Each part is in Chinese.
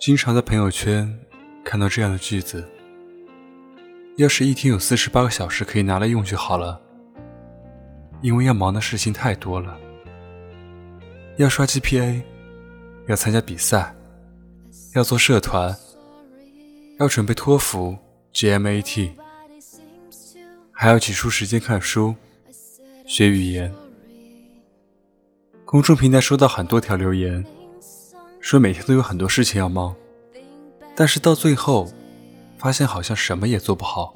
经常在朋友圈看到这样的句子：“要是一天有四十八个小时可以拿来用就好了，因为要忙的事情太多了。要刷 GPA，要参加比赛，要做社团，要准备托福、GMAT，还要挤出时间看书、学语言。”公众平台收到很多条留言。说每天都有很多事情要忙，但是到最后，发现好像什么也做不好。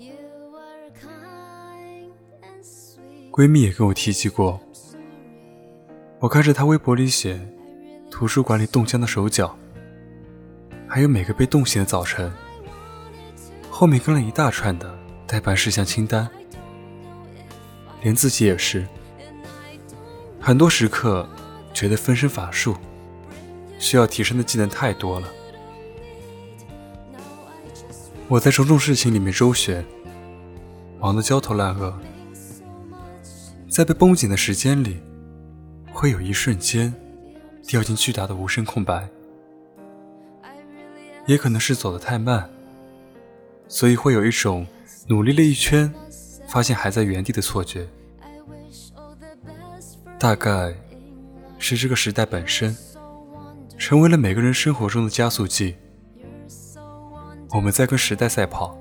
闺蜜也跟我提起过，我看着她微博里写图书馆里冻僵的手脚，还有每个被冻醒的早晨，后面跟了一大串的待办事项清单，连自己也是，很多时刻觉得分身乏术。需要提升的技能太多了，我在种种事情里面周旋，忙得焦头烂额，在被绷紧的时间里，会有一瞬间掉进巨大的无声空白，也可能是走得太慢，所以会有一种努力了一圈，发现还在原地的错觉，大概是这个时代本身。成为了每个人生活中的加速剂。我们在跟时代赛跑，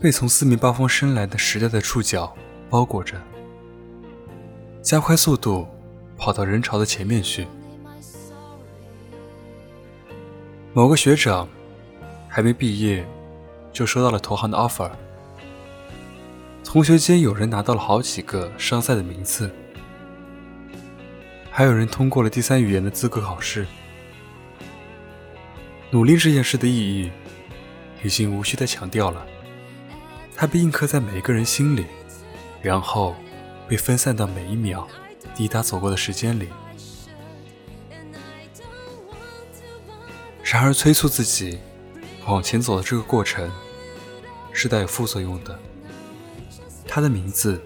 被从四面八方伸来的时代的触角包裹着，加快速度跑到人潮的前面去。某个学长还没毕业，就收到了投行的 offer。同学间有人拿到了好几个商赛的名次。还有人通过了第三语言的资格考试。努力这件事的意义，已经无需再强调了。它被印刻在每一个人心里，然后被分散到每一秒滴答走过的时间里。然而，催促自己往前走的这个过程，是带有副作用的。它的名字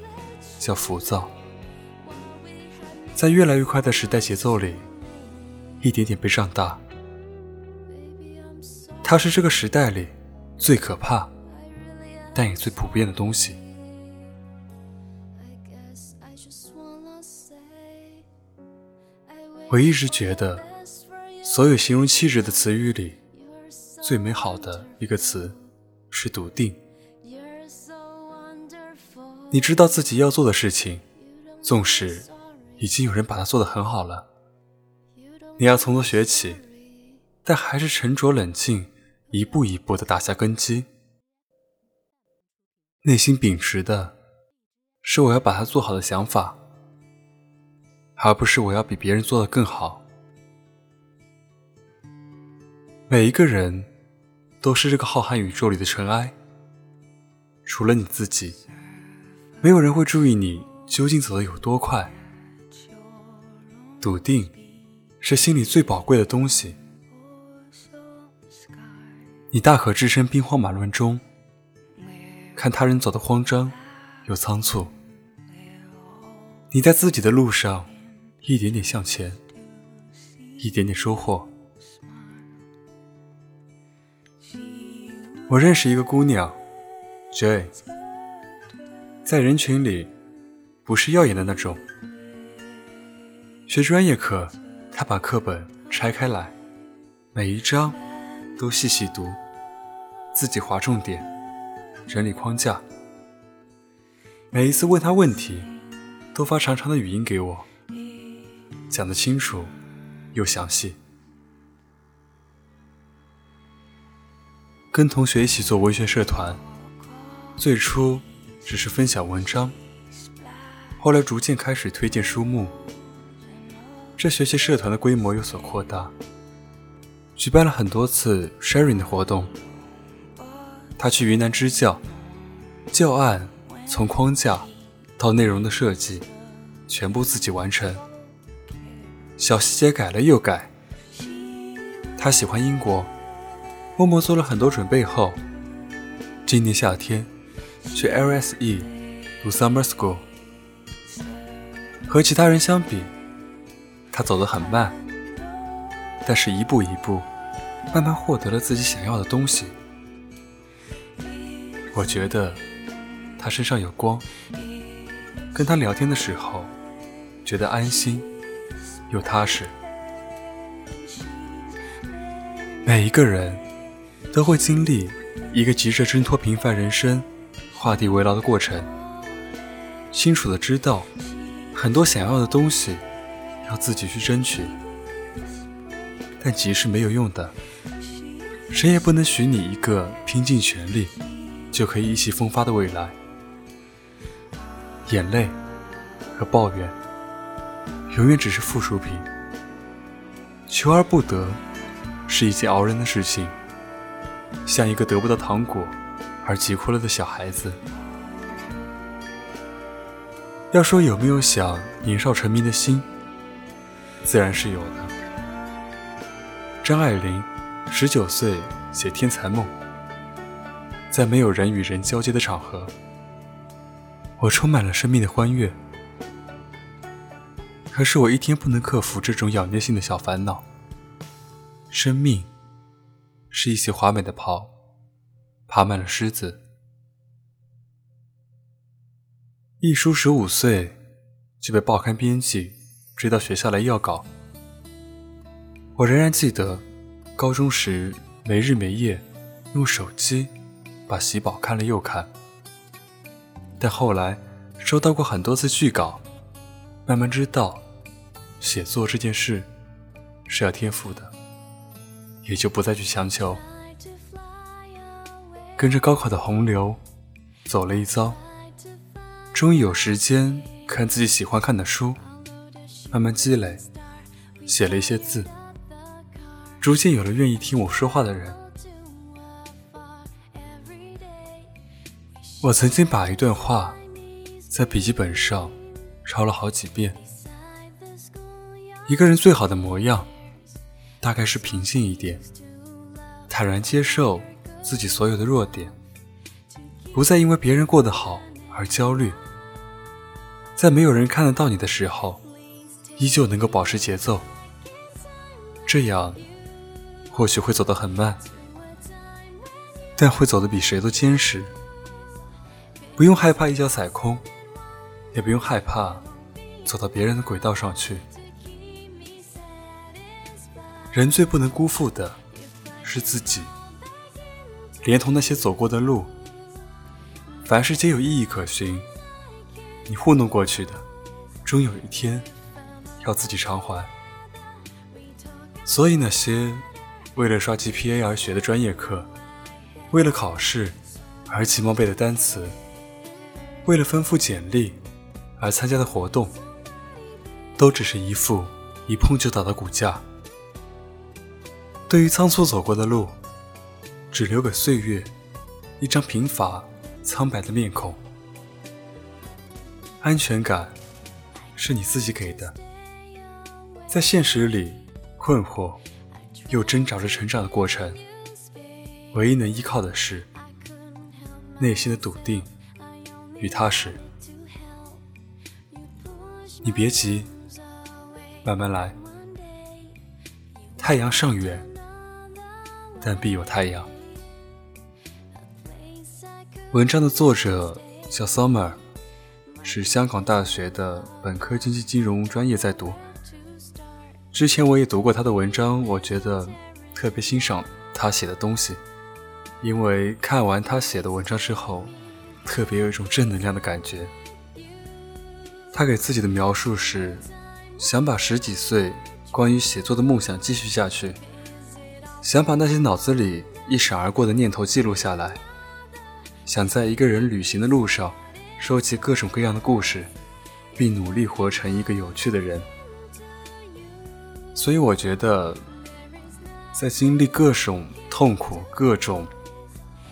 叫浮躁。在越来越快的时代节奏里，一点点被胀大。它是这个时代里最可怕，但也最普遍的东西。我一直觉得，所有形容气质的词语里，最美好的一个词是笃定。你知道自己要做的事情，纵使……已经有人把它做得很好了。你要从头学起，但还是沉着冷静，一步一步地打下根基。内心秉持的是我要把它做好的想法，而不是我要比别人做得更好。每一个人都是这个浩瀚宇宙里的尘埃，除了你自己，没有人会注意你究竟走得有多快。笃定是心里最宝贵的东西。你大可置身兵荒马乱中，看他人走得慌张又仓促，你在自己的路上一点点向前，一点点收获。我认识一个姑娘，J，a y 在人群里不是耀眼的那种。学专业课，他把课本拆开来，每一章都细细读，自己划重点，整理框架。每一次问他问题，都发长长的语音给我，讲得清楚又详细。跟同学一起做文学社团，最初只是分享文章，后来逐渐开始推荐书目。这学期社团的规模有所扩大，举办了很多次 sharing 的活动。他去云南支教，教案从框架到内容的设计，全部自己完成，小细节改了又改。他喜欢英国，默默做了很多准备后，今年夏天去 LSE 读 summer school。和其他人相比。他走得很慢，但是一步一步慢慢获得了自己想要的东西。我觉得他身上有光，跟他聊天的时候觉得安心又踏实。每一个人都会经历一个急着挣脱平凡人生、画地为牢的过程，清楚的知道很多想要的东西要自己去争取。但急是没有用的，谁也不能许你一个拼尽全力就可以意气风发的未来。眼泪和抱怨永远只是附属品，求而不得是一件熬人的事情，像一个得不到糖果而急哭了的小孩子。要说有没有想年少成名的心，自然是有的。张爱玲，十九岁写《天才梦》，在没有人与人交接的场合，我充满了生命的欢悦。可是我一天不能克服这种咬捏性的小烦恼。生命是一袭华美的袍，爬满了虱子。一书十五岁就被报刊编辑追到学校来要稿。我仍然记得，高中时没日没夜用手机把喜宝看了又看。但后来收到过很多次剧稿，慢慢知道，写作这件事是要天赋的，也就不再去强求。跟着高考的洪流走了一遭，终于有时间看自己喜欢看的书，慢慢积累，写了一些字。逐渐有了愿意听我说话的人。我曾经把一段话在笔记本上抄了好几遍。一个人最好的模样，大概是平静一点，坦然接受自己所有的弱点，不再因为别人过得好而焦虑，在没有人看得到你的时候，依旧能够保持节奏。这样。或许会走得很慢，但会走得比谁都坚实。不用害怕一脚踩空，也不用害怕走到别人的轨道上去。人最不能辜负的是自己，连同那些走过的路。凡事皆有意义可循，你糊弄过去的，终有一天要自己偿还。所以那些。为了刷 GPA 而学的专业课，为了考试而急忙背的单词，为了丰富简历而参加的活动，都只是一副一碰就倒的骨架。对于仓促走过的路，只留给岁月一张贫乏苍白的面孔。安全感是你自己给的，在现实里困惑。又挣扎着成长的过程，唯一能依靠的是内心的笃定与踏实。你别急，慢慢来。太阳尚远，但必有太阳。文章的作者叫 Summer，是香港大学的本科经济金融专业在读。之前我也读过他的文章，我觉得特别欣赏他写的东西，因为看完他写的文章之后，特别有一种正能量的感觉。他给自己的描述是：想把十几岁关于写作的梦想继续下去，想把那些脑子里一闪而过的念头记录下来，想在一个人旅行的路上收集各种各样的故事，并努力活成一个有趣的人。所以我觉得，在经历各种痛苦、各种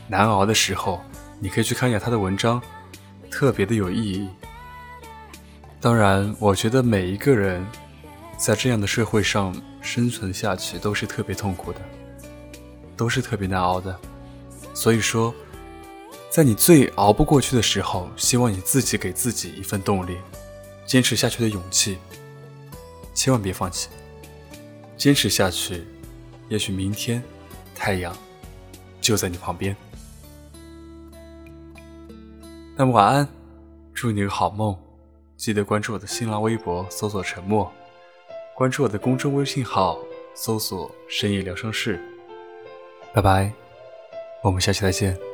难熬的时候，你可以去看一下他的文章，特别的有意义。当然，我觉得每一个人在这样的社会上生存下去都是特别痛苦的，都是特别难熬的。所以说，在你最熬不过去的时候，希望你自己给自己一份动力，坚持下去的勇气，千万别放弃。坚持下去，也许明天太阳就在你旁边。那么晚安，祝你有个好梦。记得关注我的新浪微博，搜索“沉默”；关注我的公众微信号，搜索“深夜疗伤室”。拜拜，我们下期再见。